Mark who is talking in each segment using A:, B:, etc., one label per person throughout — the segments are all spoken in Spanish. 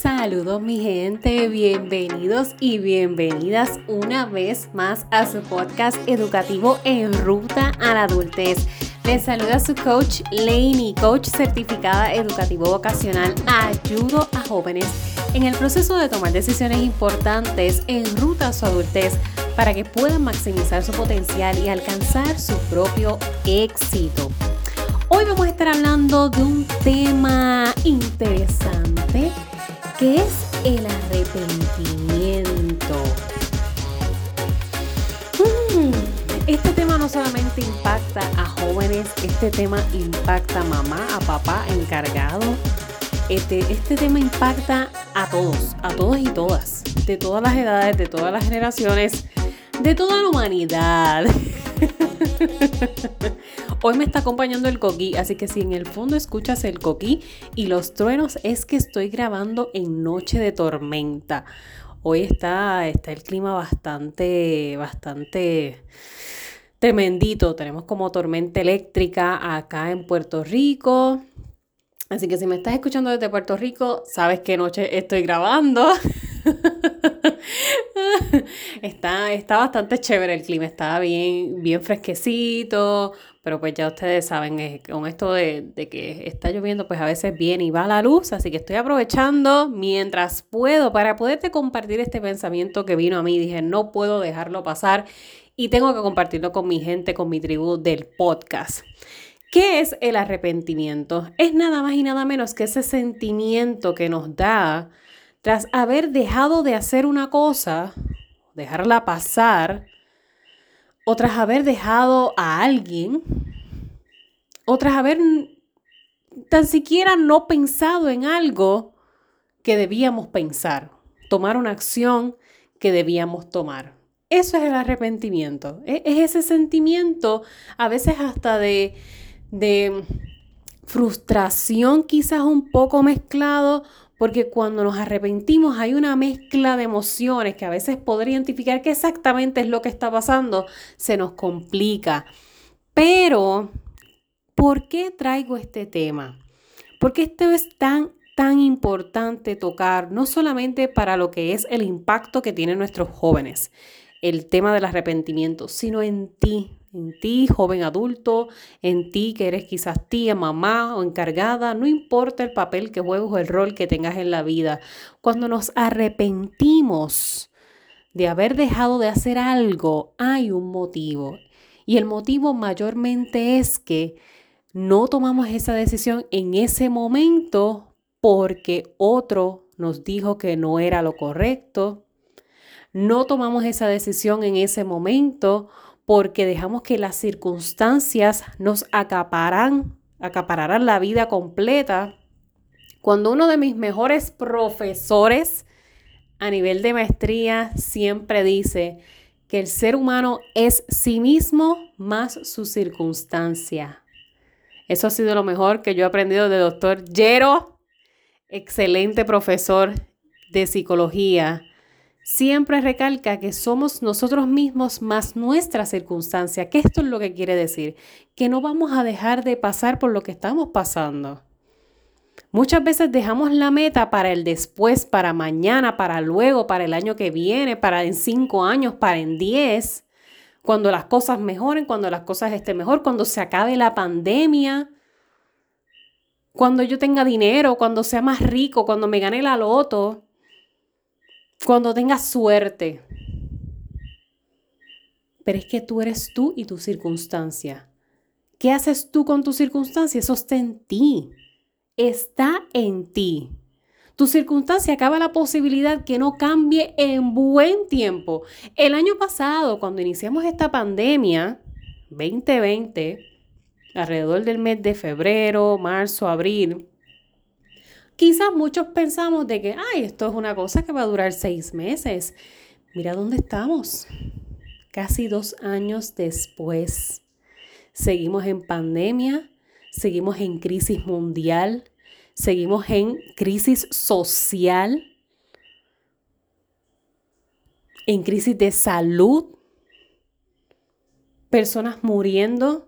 A: Saludos mi gente, bienvenidos y bienvenidas una vez más a su podcast educativo en ruta a la adultez. Les saluda su coach Laney, coach certificada educativo vocacional. Ayudo a jóvenes en el proceso de tomar decisiones importantes en ruta a su adultez para que puedan maximizar su potencial y alcanzar su propio éxito. Hoy vamos a estar hablando de un tema interesante que es el arrepentimiento. Mm, este tema no solamente impacta a jóvenes, este tema impacta a mamá, a papá, encargado. Este, este tema impacta a todos, a todos y todas, de todas las edades, de todas las generaciones, de toda la humanidad. Hoy me está acompañando el coquí, así que si en el fondo escuchas el coquí y los truenos es que estoy grabando en noche de tormenta. Hoy está, está el clima bastante, bastante tremendito. Tenemos como tormenta eléctrica acá en Puerto Rico. Así que si me estás escuchando desde Puerto Rico, sabes qué noche estoy grabando. está, está bastante chévere el clima, está bien, bien fresquecito, pero pues ya ustedes saben, eh, con esto de, de, que está lloviendo, pues a veces viene y va la luz, así que estoy aprovechando mientras puedo para poderte compartir este pensamiento que vino a mí. Dije, no puedo dejarlo pasar y tengo que compartirlo con mi gente, con mi tribu del podcast. ¿Qué es el arrepentimiento? Es nada más y nada menos que ese sentimiento que nos da tras haber dejado de hacer una cosa, dejarla pasar, o tras haber dejado a alguien, o tras haber tan siquiera no pensado en algo que debíamos pensar, tomar una acción que debíamos tomar. Eso es el arrepentimiento. E-, es ese sentimiento, a veces hasta de, de frustración quizás un poco mezclado porque cuando nos arrepentimos hay una mezcla de emociones que a veces poder identificar qué exactamente es lo que está pasando se nos complica. Pero, ¿por qué traigo este tema? Porque esto es tan, tan importante tocar, no solamente para lo que es el impacto que tienen nuestros jóvenes, el tema del arrepentimiento, sino en ti, en ti, joven adulto, en ti que eres quizás tía, mamá o encargada, no importa el papel que juegues o el rol que tengas en la vida. Cuando nos arrepentimos de haber dejado de hacer algo, hay un motivo. Y el motivo mayormente es que no tomamos esa decisión en ese momento porque otro nos dijo que no era lo correcto. No tomamos esa decisión en ese momento porque dejamos que las circunstancias nos acaparan, acapararán la vida completa. Cuando uno de mis mejores profesores a nivel de maestría siempre dice que el ser humano es sí mismo más su circunstancia. Eso ha sido lo mejor que yo he aprendido de doctor Yero, excelente profesor de psicología siempre recalca que somos nosotros mismos más nuestra circunstancia, que esto es lo que quiere decir, que no vamos a dejar de pasar por lo que estamos pasando. Muchas veces dejamos la meta para el después, para mañana, para luego, para el año que viene, para en cinco años, para en diez, cuando las cosas mejoren, cuando las cosas estén mejor, cuando se acabe la pandemia, cuando yo tenga dinero, cuando sea más rico, cuando me gane la loto cuando tengas suerte. Pero es que tú eres tú y tu circunstancia. ¿Qué haces tú con tu circunstancia? Eso está en ti. Está en ti. Tu circunstancia acaba la posibilidad que no cambie en buen tiempo. El año pasado, cuando iniciamos esta pandemia, 2020, alrededor del mes de febrero, marzo, abril, Quizás muchos pensamos de que, ay, esto es una cosa que va a durar seis meses. Mira dónde estamos. Casi dos años después. Seguimos en pandemia, seguimos en crisis mundial, seguimos en crisis social, en crisis de salud, personas muriendo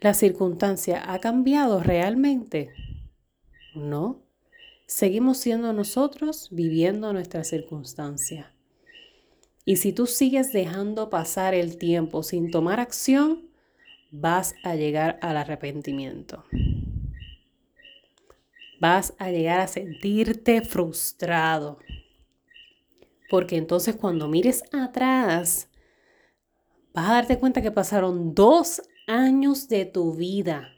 A: la circunstancia ha cambiado realmente. No. Seguimos siendo nosotros viviendo nuestras circunstancias. Y si tú sigues dejando pasar el tiempo sin tomar acción, vas a llegar al arrepentimiento. Vas a llegar a sentirte frustrado. Porque entonces cuando mires atrás, vas a darte cuenta que pasaron dos años de tu vida,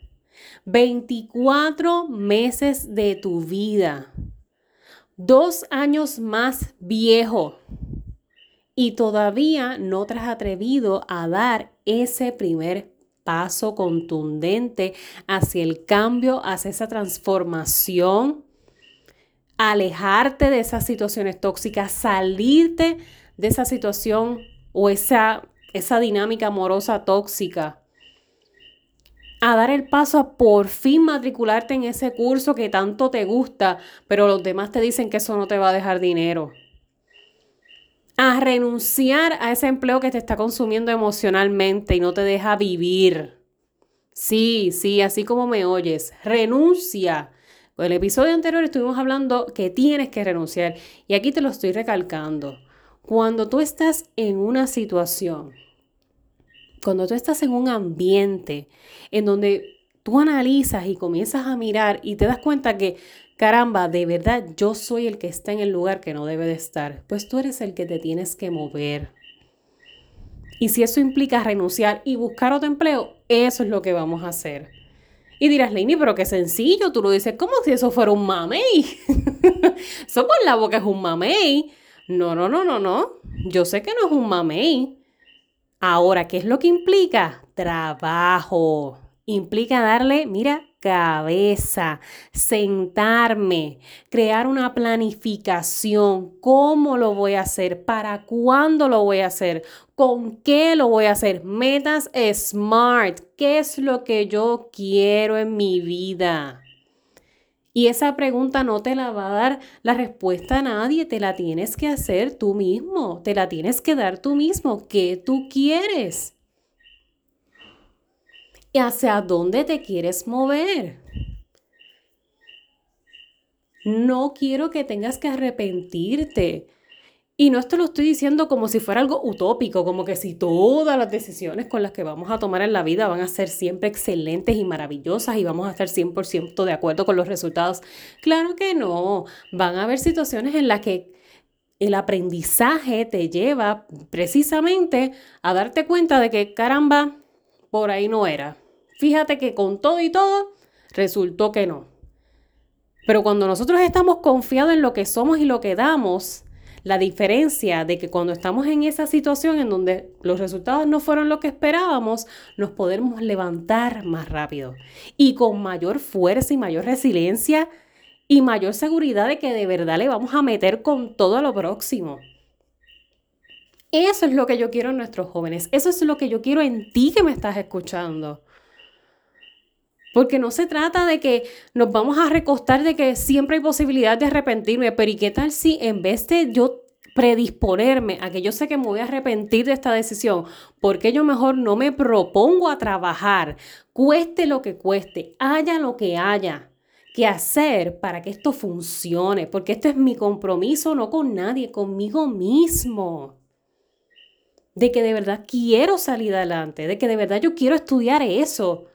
A: 24 meses de tu vida, dos años más viejo. Y todavía no te has atrevido a dar ese primer paso contundente hacia el cambio, hacia esa transformación, alejarte de esas situaciones tóxicas, salirte de esa situación o esa, esa dinámica amorosa tóxica a dar el paso a por fin matricularte en ese curso que tanto te gusta, pero los demás te dicen que eso no te va a dejar dinero a renunciar a ese empleo que te está consumiendo emocionalmente y no te deja vivir. Sí, sí, así como me oyes, renuncia. En el episodio anterior estuvimos hablando que tienes que renunciar y aquí te lo estoy recalcando. Cuando tú estás en una situación, cuando tú estás en un ambiente en donde tú analizas y comienzas a mirar y te das cuenta que caramba, de verdad yo soy el que está en el lugar que no debe de estar, pues tú eres el que te tienes que mover. Y si eso implica renunciar y buscar otro empleo, eso es lo que vamos a hacer. Y dirás, Leini, pero qué sencillo, tú lo dices como si eso fuera un mamey. eso por la boca es un mamey. No, no, no, no, no. Yo sé que no es un mamey. Ahora, ¿qué es lo que implica? Trabajo. Implica darle, mira, cabeza, sentarme, crear una planificación, cómo lo voy a hacer, para cuándo lo voy a hacer, con qué lo voy a hacer, metas smart, qué es lo que yo quiero en mi vida. Y esa pregunta no te la va a dar la respuesta a nadie, te la tienes que hacer tú mismo, te la tienes que dar tú mismo, ¿qué tú quieres? y hacia dónde te quieres mover. No quiero que tengas que arrepentirte. Y no esto lo estoy diciendo como si fuera algo utópico, como que si todas las decisiones con las que vamos a tomar en la vida van a ser siempre excelentes y maravillosas y vamos a estar 100% de acuerdo con los resultados. Claro que no. Van a haber situaciones en las que el aprendizaje te lleva precisamente a darte cuenta de que, caramba, por ahí no era. Fíjate que con todo y todo, resultó que no. Pero cuando nosotros estamos confiados en lo que somos y lo que damos, la diferencia de que cuando estamos en esa situación en donde los resultados no fueron lo que esperábamos, nos podemos levantar más rápido y con mayor fuerza y mayor resiliencia y mayor seguridad de que de verdad le vamos a meter con todo lo próximo. Eso es lo que yo quiero en nuestros jóvenes. Eso es lo que yo quiero en ti que me estás escuchando. Porque no se trata de que nos vamos a recostar de que siempre hay posibilidad de arrepentirme, pero ¿y qué tal si en vez de yo predisponerme a que yo sé que me voy a arrepentir de esta decisión, porque yo mejor no me propongo a trabajar, cueste lo que cueste, haya lo que haya que hacer para que esto funcione, porque esto es mi compromiso no con nadie, conmigo mismo de que de verdad quiero salir adelante, de que de verdad yo quiero estudiar eso.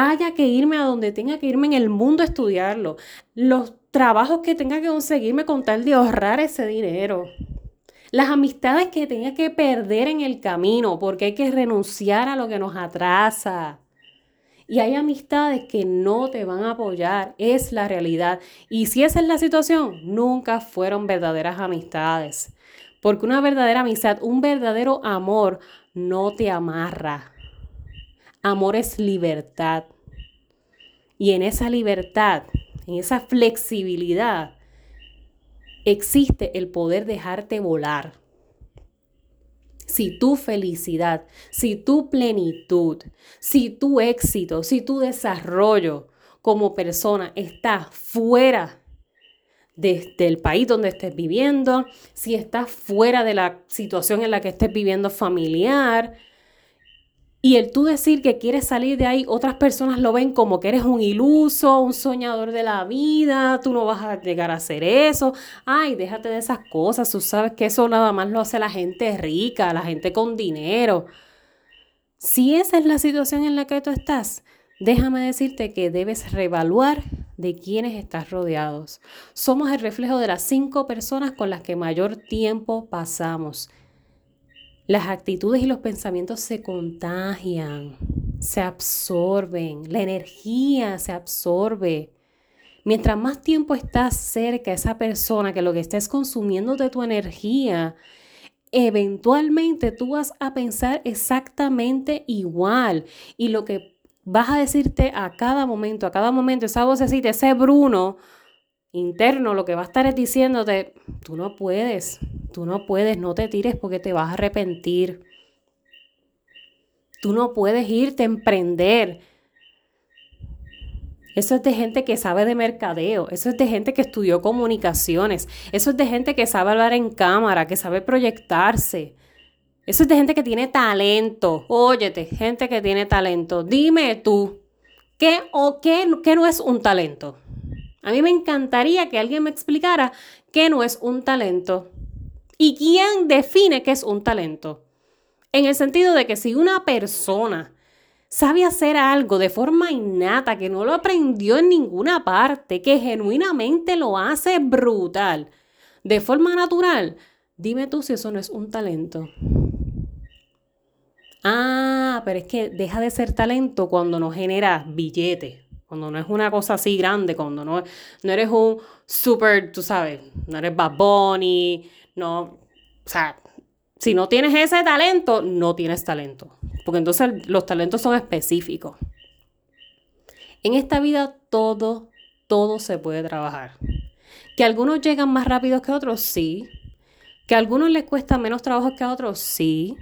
A: Haya que irme a donde tenga que irme en el mundo a estudiarlo. Los trabajos que tenga que conseguirme con tal de ahorrar ese dinero. Las amistades que tenga que perder en el camino porque hay que renunciar a lo que nos atrasa. Y hay amistades que no te van a apoyar, es la realidad. Y si esa es la situación, nunca fueron verdaderas amistades. Porque una verdadera amistad, un verdadero amor no te amarra. Amor es libertad. Y en esa libertad, en esa flexibilidad, existe el poder dejarte volar. Si tu felicidad, si tu plenitud, si tu éxito, si tu desarrollo como persona está fuera desde el país donde estés viviendo, si estás fuera de la situación en la que estés viviendo familiar Y el tú decir que quieres salir de ahí, otras personas lo ven como que eres un iluso, un soñador de la vida, tú no vas a llegar a hacer eso. Ay, déjate de esas cosas, tú sabes que eso nada más lo hace la gente rica, la gente con dinero. Si esa es la situación en la que tú estás, déjame decirte que debes reevaluar de quienes estás rodeados. Somos el reflejo de las cinco personas con las que mayor tiempo pasamos. Las actitudes y los pensamientos se contagian, se absorben, la energía se absorbe. Mientras más tiempo estás cerca de esa persona que lo que estés consumiendo de tu energía, eventualmente tú vas a pensar exactamente igual. Y lo que vas a decirte a cada momento, a cada momento, esa vocecita, ese Bruno interno, lo que va a estar es diciéndote, tú no puedes, tú no puedes, no te tires porque te vas a arrepentir. Tú no puedes irte a emprender. Eso es de gente que sabe de mercadeo, eso es de gente que estudió comunicaciones, eso es de gente que sabe hablar en cámara, que sabe proyectarse. Eso es de gente que tiene talento. Óyete, gente que tiene talento. Dime tú, ¿qué o qué, qué no es un talento? A mí me encantaría que alguien me explicara qué no es un talento y quién define qué es un talento. En el sentido de que si una persona sabe hacer algo de forma innata, que no lo aprendió en ninguna parte, que genuinamente lo hace brutal, de forma natural, dime tú si eso no es un talento. Ah, pero es que deja de ser talento cuando no genera billete, cuando no es una cosa así grande, cuando no, no eres un super, tú sabes, no eres Bad Bunny, no, o sea, si no tienes ese talento, no tienes talento porque entonces los talentos son específicos. En esta vida todo, todo se puede trabajar. Que algunos llegan más rápido que otros, sí. Que a algunos les cuesta menos trabajo que a otros, sí.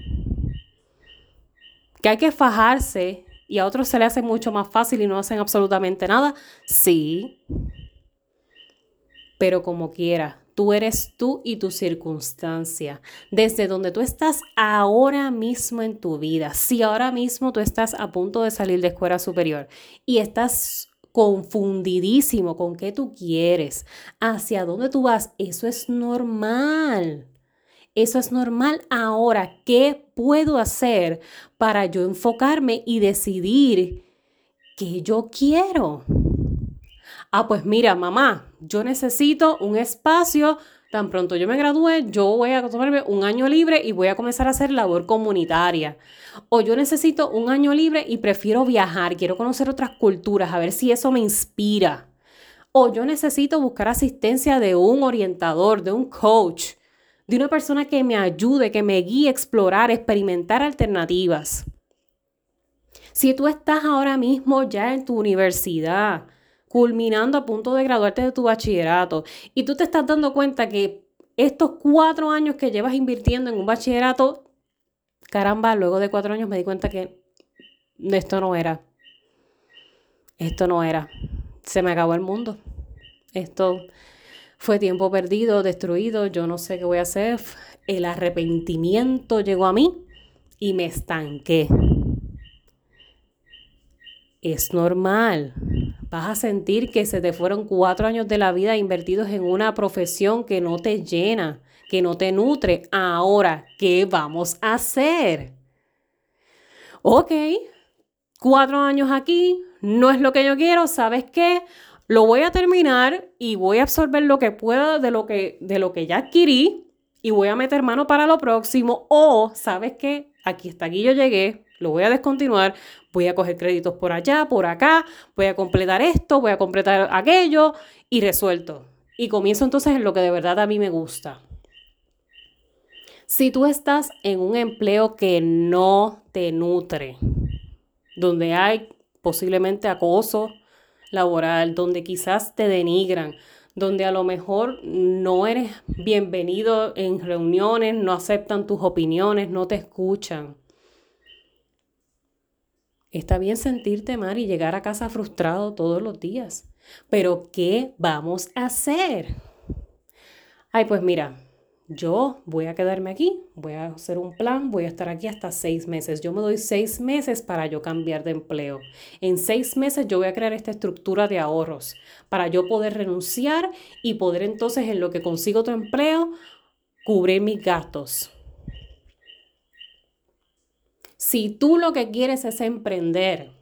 A: Que hay que fajarse y a otros se les hace mucho más fácil y no hacen absolutamente nada, sí. Pero como quiera, Tú eres tú y tu circunstancia. Desde donde tú estás ahora mismo en tu vida. Si ahora mismo tú estás a punto de salir de escuela superior y estás confundidísimo con qué tú quieres, hacia dónde tú vas, eso es normal. Eso es normal. Ahora, ¿qué puedo hacer para yo enfocarme y decidir qué yo quiero? ah, pues mira, mamá, yo necesito un espacio, tan pronto yo me gradúe, yo voy a tomarme un año libre y voy a comenzar a hacer labor comunitaria. O yo necesito un año libre y prefiero viajar, quiero conocer otras culturas, a ver si eso me inspira. O yo necesito buscar asistencia de un orientador, de un coach, de una persona que me ayude, que me guíe a explorar, experimentar alternativas. Si tú estás ahora mismo ya en tu universidad, culminando a punto de graduarte de tu bachillerato y tú te estás dando cuenta que estos cuatro años que llevas invirtiendo en un bachillerato, caramba, luego de cuatro años me di cuenta que esto no era. Esto no era. Se me acabó el mundo. Esto fue tiempo perdido, destruido, yo no sé qué voy a hacer. El arrepentimiento llegó a mí y me estanqué. Es normal vas a sentir que se te fueron cuatro años de la vida invertidos en una profesión que no te llena, que no te nutre. Ahora, ¿qué vamos a hacer? Ok, cuatro años aquí, no es lo que yo quiero, ¿sabes qué? Lo voy a terminar y voy a absorber lo que pueda de lo que, de lo que ya adquirí y voy a meter mano para lo próximo. O, ¿sabes qué? Aquí está, aquí yo llegué, lo voy a descontinuar, voy a coger créditos por allá, por acá, voy a completar esto, voy a completar aquello y resuelto. Y comienzo entonces en lo que de verdad a mí me gusta. Si tú estás en un empleo que no te nutre, donde hay posiblemente acoso laboral, donde quizás te denigran, donde a lo mejor no eres bienvenido en reuniones, no aceptan tus opiniones, no te escuchan Está bien sentirte mal y llegar a casa frustrado todos los días. Pero ¿qué vamos a hacer? Ay, pues mira, yo voy a quedarme aquí, voy a hacer un plan, voy a estar aquí hasta seis meses. Yo me doy seis meses para yo cambiar de empleo. En seis meses yo voy a crear esta estructura de ahorros para yo poder renunciar y poder entonces en lo que consigo otro empleo cubrir mis gastos. Si tú lo que quieres es emprender,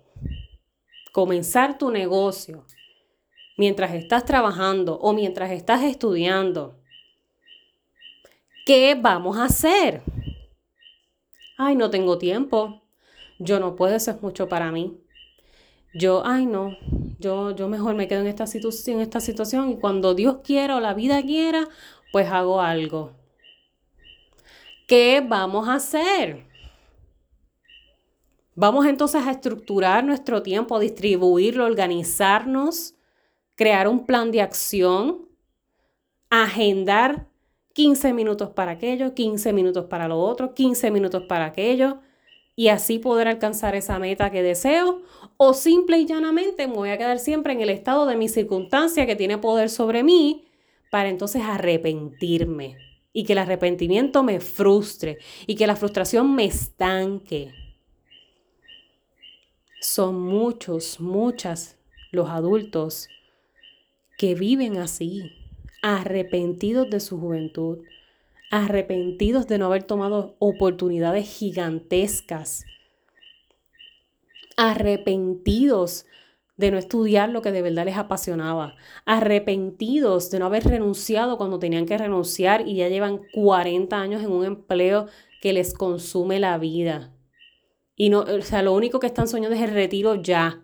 A: comenzar tu negocio mientras estás trabajando o mientras estás estudiando, ¿qué vamos a hacer? Ay, no tengo tiempo. Yo no puedo, eso es mucho para mí. Yo, ay, no, yo, yo mejor me quedo en esta, en esta situación y cuando Dios quiera o la vida quiera, pues hago algo. ¿Qué vamos a hacer? Vamos entonces a estructurar nuestro tiempo, distribuirlo, organizarnos, crear un plan de acción, agendar 15 minutos para aquello, 15 minutos para lo otro, 15 minutos para aquello, y así poder alcanzar esa meta que deseo, o simple y llanamente me voy a quedar siempre en el estado de mi circunstancia que tiene poder sobre mí, para entonces arrepentirme y que el arrepentimiento me frustre y que la frustración me estanque. Son muchos, muchas los adultos que viven así, arrepentidos de su juventud, arrepentidos de no haber tomado oportunidades gigantescas, arrepentidos de no estudiar lo que de verdad les apasionaba, arrepentidos de no haber renunciado cuando tenían que renunciar y ya llevan 40 años en un empleo que les consume la vida. Y no, o sea, lo único que están soñando es el retiro ya.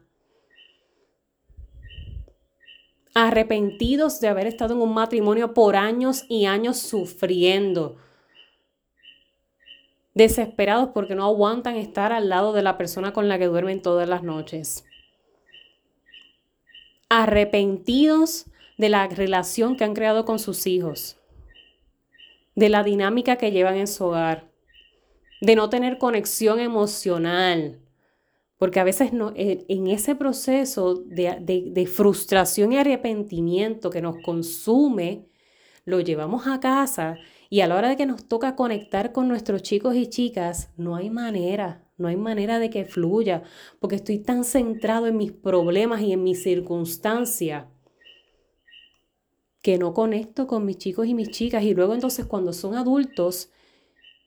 A: Arrepentidos de haber estado en un matrimonio por años y años sufriendo. Desesperados porque no aguantan estar al lado de la persona con la que duermen todas las noches. Arrepentidos de la relación que han creado con sus hijos. De la dinámica que llevan en su hogar de no tener conexión emocional. Porque a veces no, eh, en ese proceso de, frustración y arrepentimiento que nos consume, lo llevamos a casa y a la hora de que nos toca conectar con nuestros chicos y chicas, no hay manera, no hay manera de que fluya, porque estoy tan centrado en mis problemas y en mis circunstancias que no conecto con mis chicos y mis chicas. Y luego entonces cuando son adultos,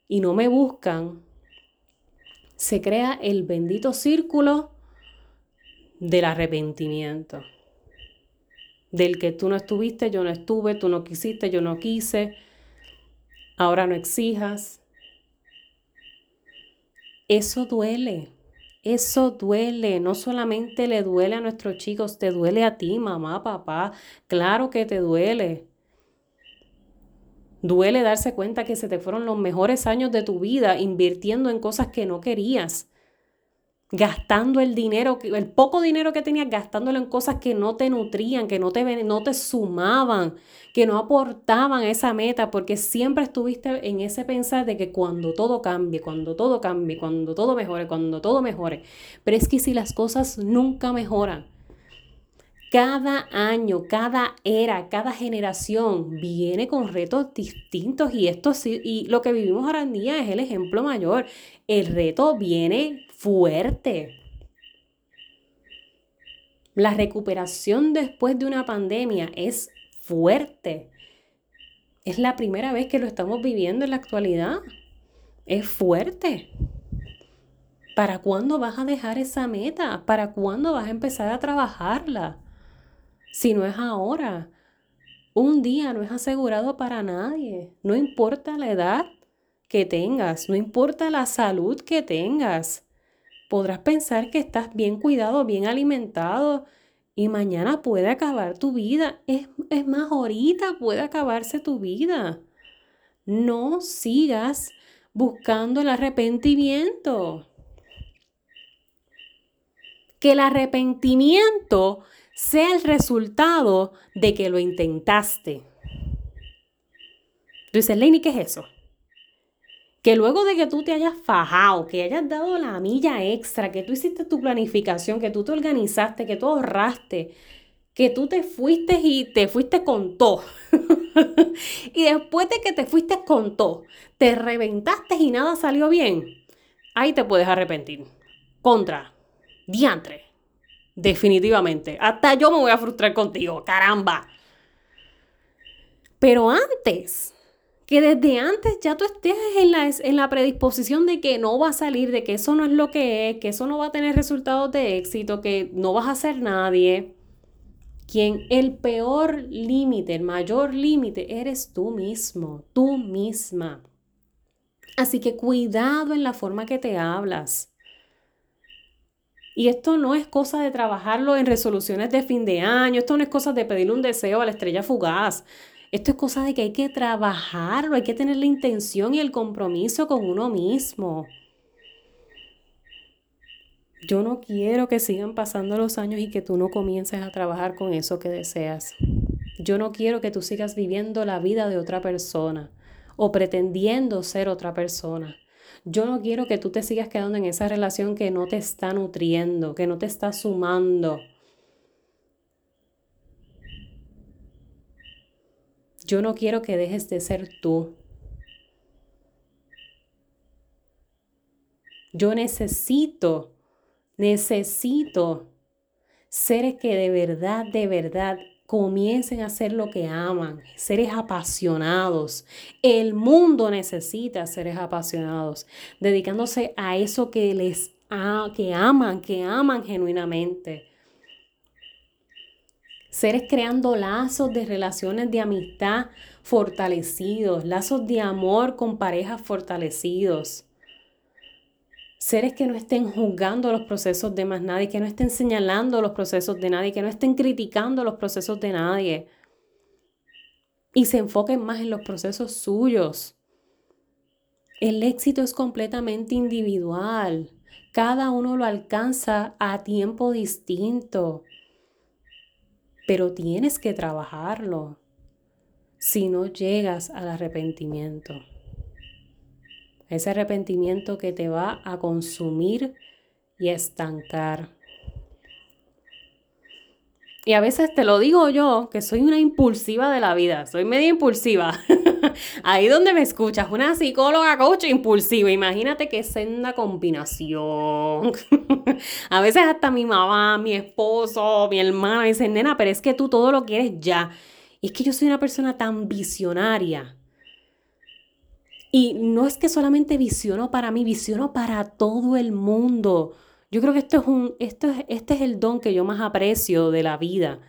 A: y no me buscan, se crea el bendito círculo del arrepentimiento. Del que tú no estuviste, yo no estuve, tú no quisiste, yo no quise, ahora no exijas. Eso duele, eso duele, no solamente le duele a nuestros chicos, te duele a ti, mamá, papá, claro que te duele. Duele darse cuenta que se te fueron los mejores años de tu vida invirtiendo en cosas que no querías. Gastando el dinero, el poco dinero que tenías, gastándolo en cosas que no te nutrían, que no te, no te sumaban, que no aportaban esa meta, porque siempre estuviste en ese pensar de que cuando todo cambie, cuando todo cambie, cuando todo mejore, cuando todo mejore. Pero es que si las cosas nunca mejoran, cada año, cada era, cada generación viene con retos distintos y esto y lo que vivimos ahora en día es el ejemplo mayor. El reto viene fuerte. La recuperación después de una pandemia es fuerte. Es la primera vez que lo estamos viviendo en la actualidad. Es fuerte. ¿Para cuándo vas a dejar esa meta? ¿Para cuándo vas a empezar a trabajarla? Si no es ahora. Un día no es asegurado para nadie, no importa la edad que tengas, no importa la salud que tengas. Podrás pensar que estás bien cuidado, bien alimentado y mañana puede acabar tu vida. Es, es más, ahorita puede acabarse tu vida. No sigas buscando el arrepentimiento. Que el arrepentimiento sea el resultado de que lo intentaste. Tú dices, Lenny, ¿qué es eso? Que luego de que tú te hayas fajado, que hayas dado la milla extra, que tú hiciste tu planificación, que tú te organizaste, que tú ahorraste, que tú te fuiste y te fuiste con todo. y después de que te fuiste con todo, te reventaste y nada salió bien, ahí te puedes arrepentir. Contra, diantre, definitivamente. Hasta yo me voy a frustrar contigo, caramba. Pero antes, que desde antes ya tú estés en la, en la predisposición de que no va a salir, de que eso no es lo que es, que eso no va a tener resultados de éxito, que no vas a ser nadie. Quien el peor límite, el mayor límite, eres tú mismo, tú misma. Así que cuidado en la forma que te hablas. Y esto no es cosa de trabajarlo en resoluciones de fin de año, esto no es cosa de pedirle un deseo a la estrella fugaz. Esto es cosa de que hay que trabajarlo, hay que tener la intención y el compromiso con uno mismo. Yo no quiero que sigan pasando los años y que tú no comiences a trabajar con eso que deseas. Yo no quiero que tú sigas viviendo la vida de otra persona o pretendiendo ser otra persona. Yo no quiero que tú te sigas quedando en esa relación que no te está nutriendo, que no te está sumando. Yo no quiero que dejes de ser tú. Yo necesito, necesito seres que de verdad, de verdad comiencen a hacer lo que aman, seres apasionados. El mundo necesita seres apasionados, dedicándose a eso que les que aman, que aman genuinamente seres creando lazos de relaciones de amistad fortalecidos, lazos de amor con parejas fortalecidos. Seres que no estén juzgando los procesos de más nadie, que no estén señalando los procesos de nadie, que no estén criticando los procesos de nadie. Y se enfoquen más en los procesos suyos. El éxito es completamente individual. Cada uno lo alcanza a tiempo distinto pero tienes que trabajarlo si no llegas al arrepentimiento. Ese arrepentimiento que te va a consumir y estancar. Y a veces te lo digo yo, que soy una impulsiva de la vida, soy media impulsiva. Ahí donde me escuchas, una psicóloga coach impulsiva, imagínate qué senda combinación. a veces hasta mi mamá, mi esposo, mi hermana me dicen, nena, pero es que tú todo lo quieres ya. Y es que yo soy una persona tan visionaria. Y no es que solamente visiono para mí, visiono para todo el mundo. Yo creo que esto es un, esto es, este es el don que yo más aprecio de la vida.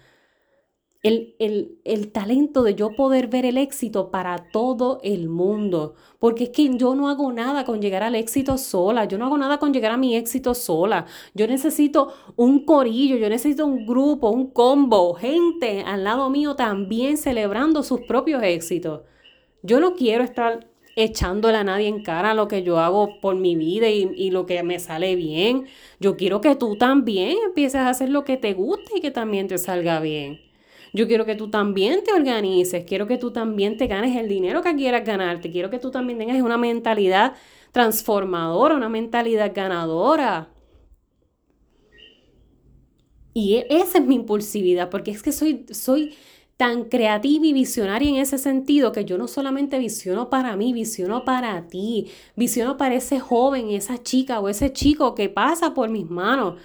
A: El, el, el, talento de yo poder ver el éxito para todo el mundo. Porque es que yo no hago nada con llegar al éxito sola, yo no hago nada con llegar a mi éxito sola. Yo necesito un corillo, yo necesito un grupo, un combo, gente al lado mío también celebrando sus propios éxitos. Yo no quiero estar echándole a nadie en cara lo que yo hago por mi vida y, lo que me sale bien. Yo quiero que tú también empieces a hacer lo que te guste y que también te salga bien. Yo quiero que tú también te organices, quiero que tú también te ganes el dinero que quieras ganarte, quiero que tú también tengas una mentalidad transformadora, una mentalidad ganadora. Y e, esa es mi impulsividad, porque es que soy, soy, tan creativa y visionaria en ese sentido que yo no solamente visiono para mí, visiono para ti, visiono para ese joven, esa chica o ese chico que pasa por mis manos.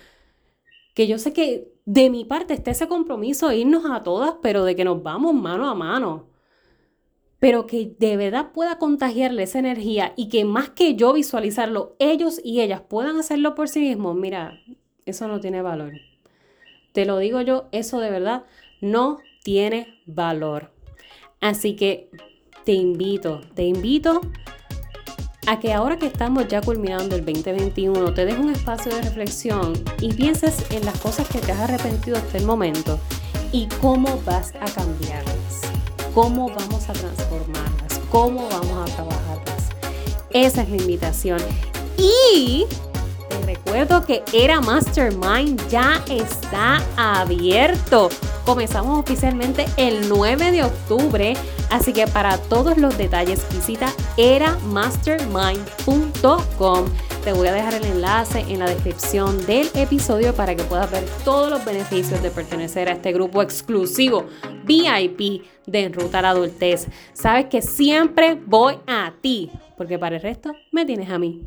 A: Que yo sé que de mi parte está ese compromiso de irnos a todas, pero de que nos vamos mano a mano. Pero que de verdad pueda contagiarle esa energía y que más que yo visualizarlo, ellos y ellas puedan hacerlo por sí mismos. Mira, eso no tiene valor. Te lo digo yo, eso de verdad no tiene valor. Así que te invito, te invito a que ahora que estamos ya culminando el 2021, te des un espacio de reflexión y pienses en las cosas que te has arrepentido hasta el momento y cómo vas a cambiarlas, cómo vamos a transformarlas, cómo vamos a trabajarlas. Esa es la invitación. Y te recuerdo que Era Mastermind ya está abierto. Comenzamos oficialmente el 9 de octubre, así que para todos los detalles visita eramastermind.com. Te voy a dejar el enlace en la descripción del episodio para que puedas ver todos los beneficios de pertenecer a este grupo exclusivo VIP de En Ruta a la Adultez. Sabes que siempre voy a ti, porque para el resto me tienes a mí.